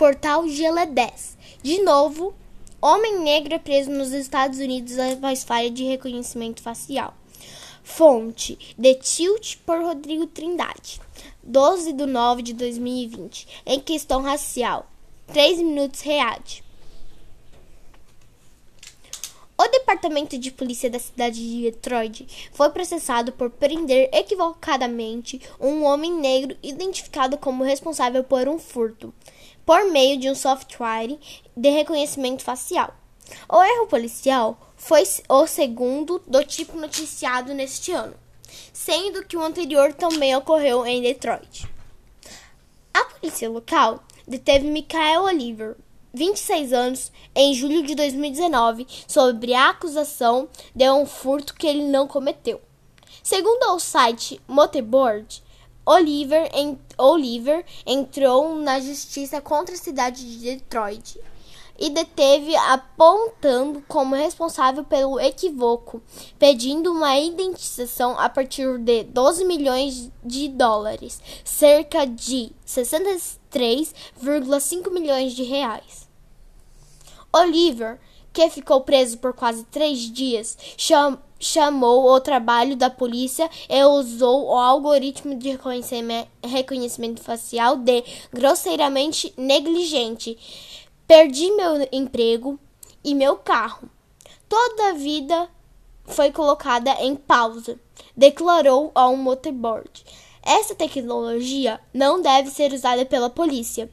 Portal GL10. De novo, homem negro é preso nos Estados Unidos após falha de reconhecimento facial. Fonte: The Tilt por Rodrigo Trindade. 12 de 9 de 2020. Em questão racial. 3 minutos reais. O Departamento de Polícia da cidade de Detroit foi processado por prender equivocadamente um homem negro identificado como responsável por um furto, por meio de um software de reconhecimento facial. O erro policial foi o segundo do tipo noticiado neste ano, sendo que o anterior também ocorreu em Detroit. A polícia local deteve Michael Oliver, 26 anos, em julho de 2019, sobre a acusação de um furto que ele não cometeu. Segundo o site Motorboard, Oliver, en Oliver entrou na justiça contra a cidade de Detroit e deteve apontando como responsável pelo equívoco, pedindo uma indenização a partir de 12 milhões de dólares, cerca de 63,5 milhões de reais. Oliver, que ficou preso por quase três dias, cham chamou o trabalho da polícia e usou o algoritmo de reconhecimento facial de grosseiramente negligente Perdi meu emprego e meu carro. Toda a vida foi colocada em pausa, declarou ao motorboard. Essa tecnologia não deve ser usada pela polícia,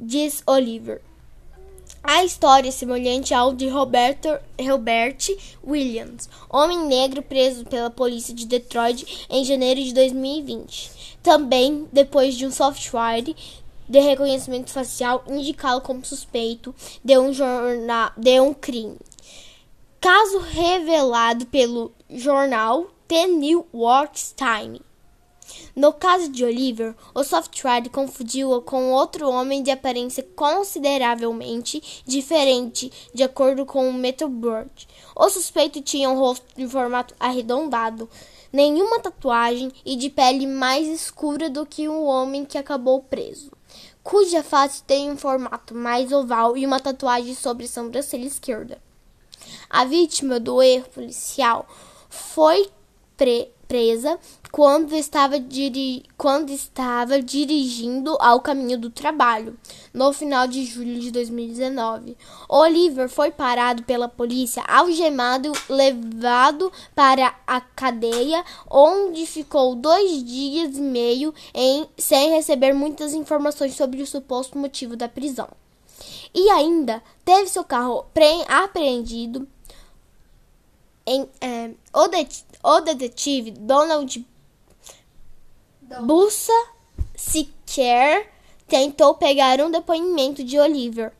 diz Oliver. A história é semelhante ao de Roberto, Robert Williams, homem negro preso pela polícia de Detroit em janeiro de 2020. Também depois de um software de reconhecimento facial indicá-lo como suspeito de um, jornal, de um crime. Caso revelado pelo jornal The New York Times. No caso de Oliver, o software confundiu-o com outro homem de aparência consideravelmente diferente, de acordo com o Metalboard. O suspeito tinha um rosto de formato arredondado, nenhuma tatuagem e de pele mais escura do que o homem que acabou preso cuja face tem um formato mais oval e uma tatuagem sobre a sobrancelha esquerda. A vítima do erro policial foi pre presa quando estava, diri quando estava dirigindo ao caminho do trabalho, no final de julho de 2019. Oliver foi parado pela polícia, algemado, levado para a cadeia, onde ficou dois dias e meio em, sem receber muitas informações sobre o suposto motivo da prisão. E ainda teve seu carro apreendido em, é, o, o detetive Donald Bussa sequer tentou pegar um depoimento de Oliver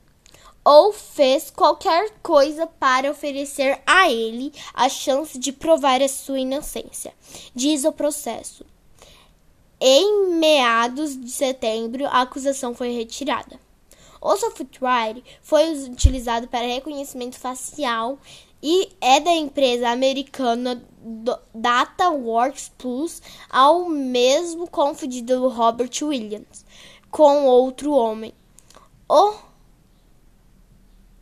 ou fez qualquer coisa para oferecer a ele a chance de provar a sua inocência, diz o processo. Em meados de setembro, a acusação foi retirada. O software foi utilizado para reconhecimento facial e é da empresa americana DataWorks Plus, ao mesmo confundido Robert Williams com outro homem. O,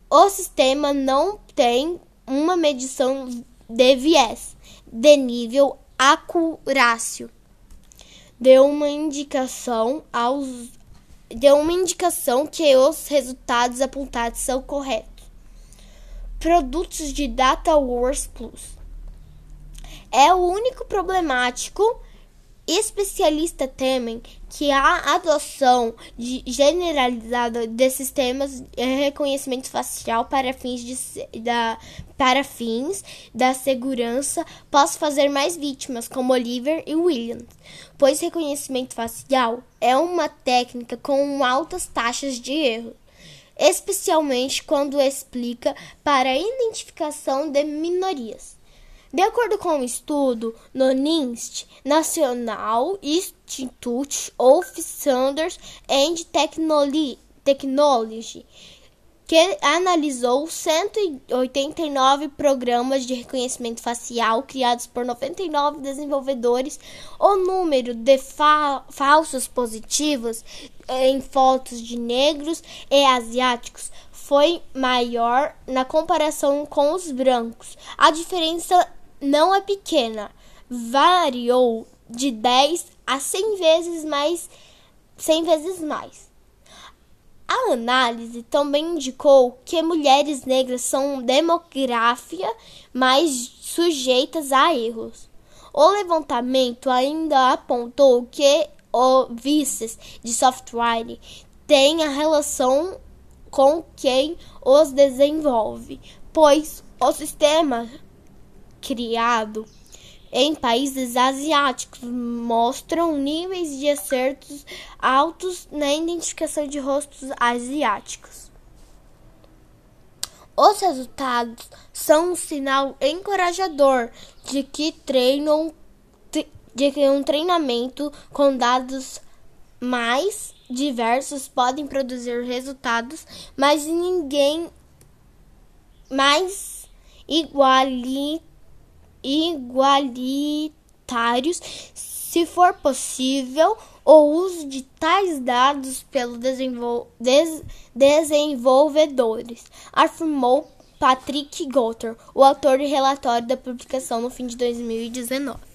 o sistema não tem uma medição de viés de nível acurácio. Deu uma indicação aos deu uma indicação que os resultados apontados são corretos produtos de Data Wars Plus. É o único problemático. Especialistas temem que a adoção de generalizada de sistemas de reconhecimento facial para fins, de, da, para fins da segurança possa fazer mais vítimas, como Oliver e Williams, pois reconhecimento facial é uma técnica com altas taxas de erro especialmente quando explica para a identificação de minorias. De acordo com um estudo no NIST, National Institute of Standards and Technology, que analisou 189 programas de reconhecimento facial criados por 99 desenvolvedores, o número de fa falsos positivos em fotos de negros e asiáticos foi maior na comparação com os brancos. A diferença não é pequena, variou de 10 a 100 vezes mais, 100 vezes mais. A análise também indicou que mulheres negras são demografia mais sujeitas a erros. O levantamento ainda apontou que os vícios de software têm a relação com quem os desenvolve, pois o sistema criado em países asiáticos mostram níveis de acertos altos na identificação de rostos asiáticos. Os resultados são um sinal encorajador de que treinam de que um treinamento com dados mais diversos podem produzir resultados, mas ninguém mais igualitários igualitários, se for possível, o uso de tais dados pelos desenvol des desenvolvedores, afirmou Patrick Gotter, o autor do relatório da publicação no fim de 2019.